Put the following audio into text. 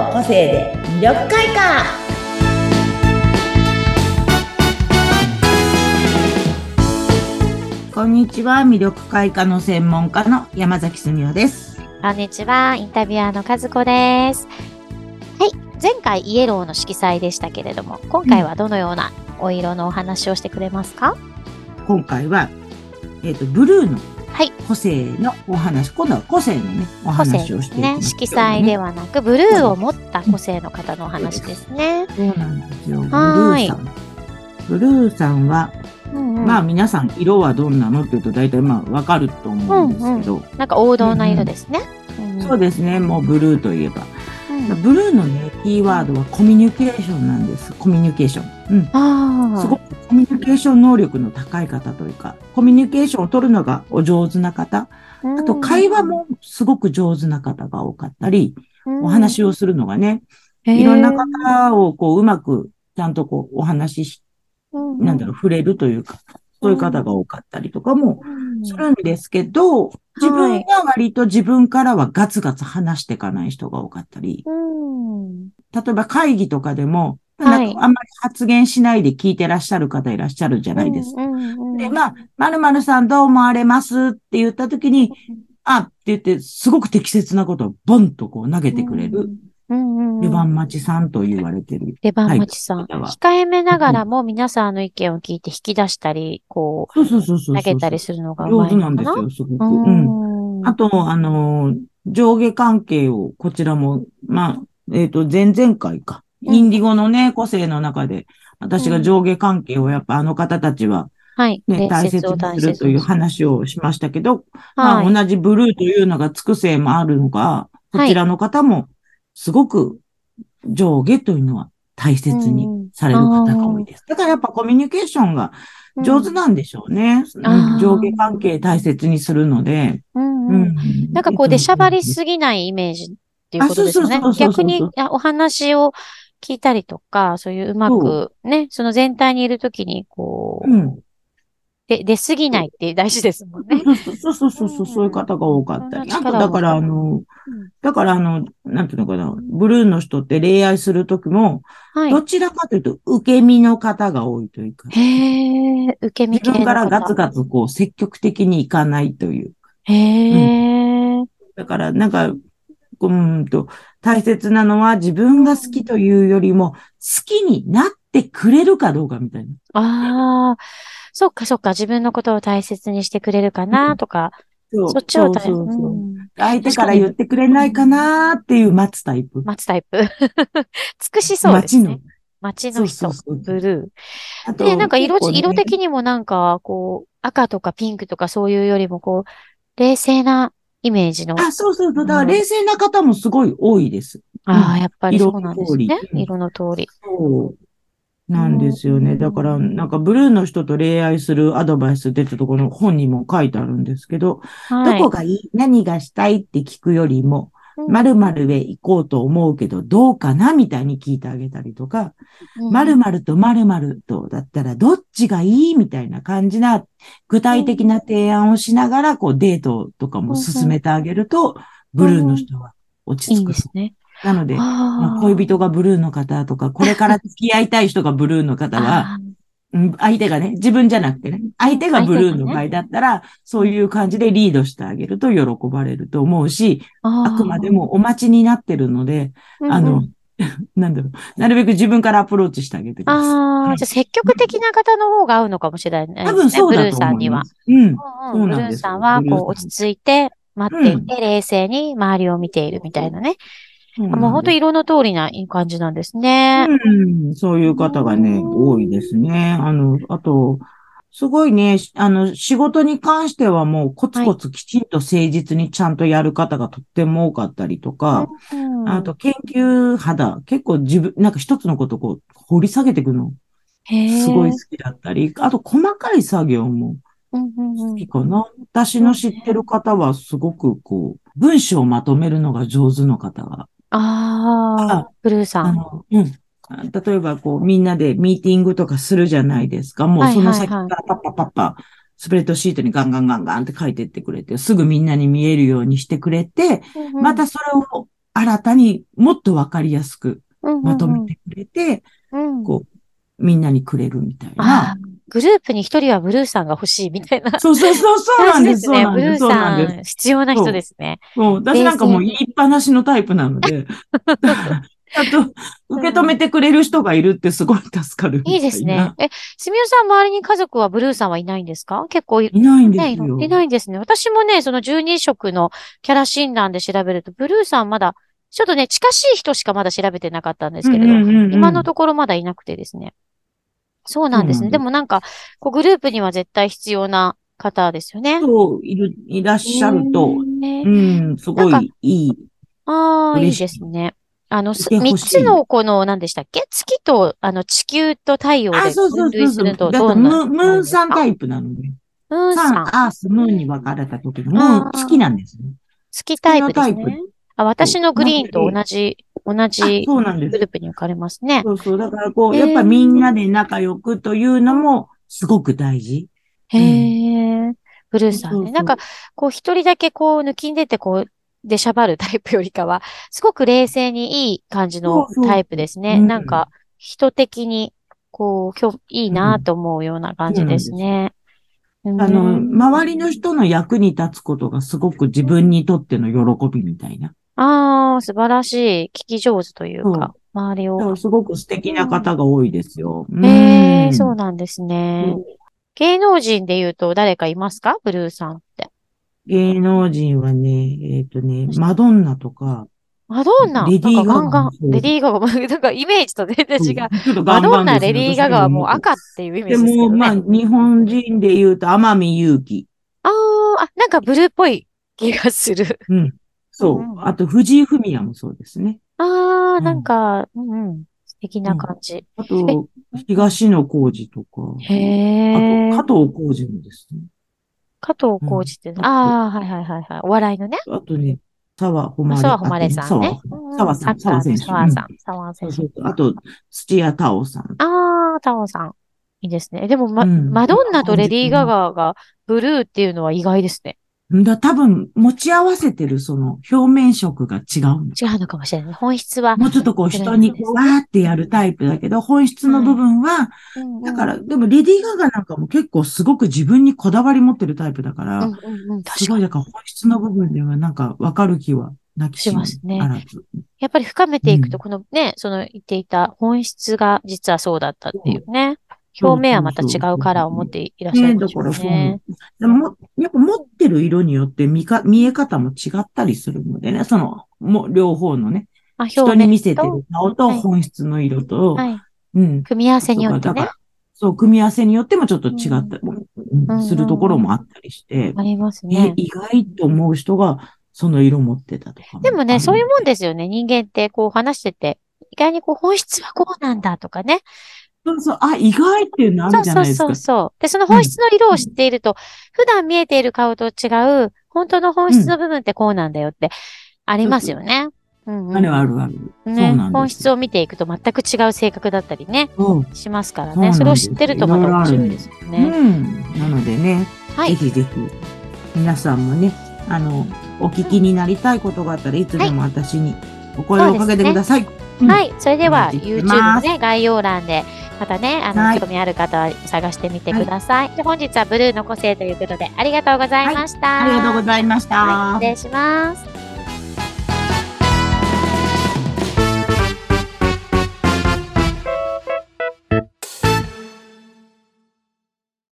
の個性で魅力開花。こんにちは。魅力開花の専門家の山崎澄夫です。こんにちは。インタビュアーの和子です。はい。前回イエローの色彩でしたけれども今回はどのようなお色のお話をしてくれますか、うん、今回はえっ、ー、とブルーのはい。個性のお話、今度は個性のね、お話をしていきます、ね。色彩ではなく、ブルーを持った個性の方のお話ですね。そうなんですよ。ブルーさん。ブルーさんは、うんうん、まあ皆さん色はどんなのって言うと大体まあわかると思うんですけど、うんうん、なんか王道な色ですね、うんうん、そうですね。もうブルーといえば。ブルーのね、キーワードはコミュニケーションなんです。コミュニケーション。うん。すごくケーション能力の高い方というか、コミュニケーションを取るのがお上手な方。あと、会話もすごく上手な方が多かったり、お話をするのがね、いろんな方をこう、うまく、ちゃんとこう、お話し、なんだろう、触れるというか、そういう方が多かったりとかもするんですけど、自分が割と自分からはガツガツ話していかない人が多かったり、例えば会議とかでも、なんかあんまり発言しないで聞いてらっしゃる方いらっしゃるじゃないですか。で、まあ、まるまるさんどう思われますって言ったときに、あって言って、すごく適切なことをボンとこう投げてくれる。レバン待ちさんと言われてる。レバン待ちさん。控えめながらも皆さんの意見を聞いて引き出したり、こう、投げたりするのが上手なんですよ、すごく。うん。あと、あの、上下関係を、こちらも、まあ、えっ、ー、と、前々回か。インディゴのね、個性の中で、私が上下関係をやっぱあの方たちは、はい。ね、大切にするという話をしましたけど、まあ、同じブルーというのがつく性もあるのが、こちらの方も、すごく上下というのは大切にされる方が多いです。だからやっぱコミュニケーションが上手なんでしょうね。うん、上下関係大切にするので。うんうん、なんかこう、出しゃばりす。ぎないイメージっていうことですね。逆にお話を聞いたりとか、そういううまくね、その全体にいるときに、こう、うん、で、出すぎないって大事ですもんね。そうそうそうそう、そういう方が多かったり。あと、だからあの、だからあの、なんていうのかな、ブルーの人って恋愛するときも、はい、どちらかというと、受け身の方が多いというか。へえ、受け身自分からガツガツこう、積極的にいかないという。へえ、うん、だから、なんか、うんと、大切なのは自分が好きというよりも、好きになってくれるかどうかみたいな。ああ、そっかそっか、自分のことを大切にしてくれるかなとか、う。ん、そっちをそうそう相手から言ってくれないかなっていう待つタイプ。待つタイプ。尽くしそうですね。街の。人、ブルー。で、なんか色、ね、色的にもなんか、こう、赤とかピンクとかそういうよりも、こう、冷静なイメージの。あ、そうそうそう。だから冷静な方もすごい多いです。ああ、やっぱりそうなんですね。色の通り。そう。なんですよね。だから、なんかブルーの人と恋愛するアドバイスってちょっとこの本にも書いてあるんですけど、はい、どこがいい？何がしたい？って聞くよりも、〇〇へ行こうと思うけど、どうかなみたいに聞いてあげたりとか、〇〇と〇〇とだったらどっちがいいみたいな感じな具体的な提案をしながら、こうデートとかも進めてあげると、ブルーの人は落ち着く。いいですね。なので、まあ、恋人がブルーの方とか、これから付き合いたい人がブルーの方は、相手がね、自分じゃなくてね、相手がブルーの場合だったら、ね、そういう感じでリードしてあげると喜ばれると思うし、あくまでもお待ちになってるので、あの、なんだろう。なるべく自分からアプローチしてあげてください。ああ、じゃあ積極的な方の方が合うのかもしれないね。多分そうだと。ブルーさんには。うん。そうなんです。ブルーさんは、こう、落ち着いて、待っていて、冷静に周りを見ているみたいなね。もう本当色の通りないい感じなんですね。うん、そういう方がね、多いですね。あの、あと、すごいね、あの、仕事に関してはもうコツコツきちんと誠実にちゃんとやる方がとっても多かったりとか、あと研究肌、結構自分、なんか一つのことをこう掘り下げていくの、すごい好きだったり、あと細かい作業も好きかな。私の知ってる方はすごくこう、文章をまとめるのが上手の方がああ、ブルーさん。うん。例えば、こう、みんなでミーティングとかするじゃないですか。もうその先からパッパッパッパ、スプレッドシートにガンガンガンガンって書いてってくれて、すぐみんなに見えるようにしてくれて、またそれを新たにもっとわかりやすくまとめてくれて、こう、みんなにくれるみたいな。グループに一人はブルーさんが欲しいみたいな。そうそうそう、そうなんです。ね、ブルーさん必要な人ですね。そう。私なんかもう言いっぱなしのタイプなので。あと、受け止めてくれる人がいるってすごい助かるいいですね。え、すみおさん周りに家族はブルーさんはいないんですか？結構いないんですよ、いないんですね。私もね、その12色のキャラ診断で調べると、ブルーさんまだ、ちょっとね、近しい人しかまだ調べてなかったんですけれど、今のところまだいなくてですね。そうなんですね。でもなんか、こうグループには絶対必要な方ですよね。そう、いる、いらっしゃると、ね、うん、すごいいい。ああ、いいですね。あの、三つのこの、何でしたっけ月と、あの、地球と太陽で分類するとどうなムーンさんタイプなので。ムーンさん。アース、ムーンに分かれた時の、ムーン、月なんですね。月タイプですね。あ、私のグリーンと同じ、同じグループに分かれますね。そうそう。だからこう、やっぱみんなで仲良くというのもすごく大事。へえ。ブルーさんね。なんか、こう一人だけこう抜きんでてこう、でしゃばるタイプよりかは、すごく冷静にいい感じのタイプですね。そうそうなんか、人的に、こう、今日いいなと思うような感じですね。うん、あの、周りの人の役に立つことがすごく自分にとっての喜びみたいな。ああ、素晴らしい。聞き上手というか、周りを。すごく素敵な方が多いですよ。へ、うん、えー、そうなんですね。芸能人で言うと誰かいますか？ブルーさんって。芸能人はね、えっ、ー、とね、マドンナとか、マドンナ？レディーガガ。レディーガガ。なんかイメージと全然違う。マドンナ、レディーガガはもう赤っていうイメージですね、でも、まあ、日本人で言うと、天海祐希。ああ、なんかブルーっぽい気がする。うん。そう。うん、あと、藤井フミヤもそうですね。ああ、なんか、うん、うん、素敵な感じ。あと、東野幸治とか。へえ。あと、加藤浩次もですね。加藤浩次って、うん、ああ、はいはいはいはい。お笑いのね。あとね、沢誉沢誉さんね。沢さん、沢選手。沢さん、沢選手。あと、土屋太鳳さん。ああ、太鳳さん。いいですね。でも、ま、マドンナとレディー・ガガがブルーっていうのは意外ですね。だ多分、持ち合わせてるその表面色が違う違うのかもしれない。本質は。もうちょっとこう人に わーってやるタイプだけど、本質の部分は、うん、だから、でもレディー・ガガなんかも結構すごく自分にこだわり持ってるタイプだから、うんうんうん、すごい、だから本質の部分ではなんかわかる気はなきしますね。やっぱり深めていくと、このね、その言っていた本質が実はそうだったっていうね。表面はまた違うカラーを持っていらっしゃるんですね。でも、やっぱ持ってる色によって見か、見え方も違ったりするのでね、その、も、両方のね、人に見せてる顔と本質の色と、はい、うん。組み合わせによってね。そう、組み合わせによってもちょっと違ったり、うん、するところもあったりして、ありますね。意外と思う人が、その色持ってたとか。でもね、そういうもんですよね。人間ってこう話してて、意外にこう本質はこうなんだとかね。そうそう、あ、意外っていうのあるじゃないですか。そうそうそう。で、その本質の色を知っていると、うん、普段見えている顔と違う、本当の本質の部分ってこうなんだよって、ありますよね。うんうん、あるあるある。ね、本質を見ていくと全く違う性格だったりね、うん、しますからね。それを知ってるとまた面白いですよね。うん。なのでね、はい、ぜひぜひ、皆さんもね、あの、お聞きになりたいことがあったらいつでも私にお声をかけてください。はい、それでは YouTube のね、概要欄で、またね、あの、はい、興味ある方は探してみてください。はい、本日はブルーの個性ということで、ありがとうございました。はい、ありがとうございました。失礼します。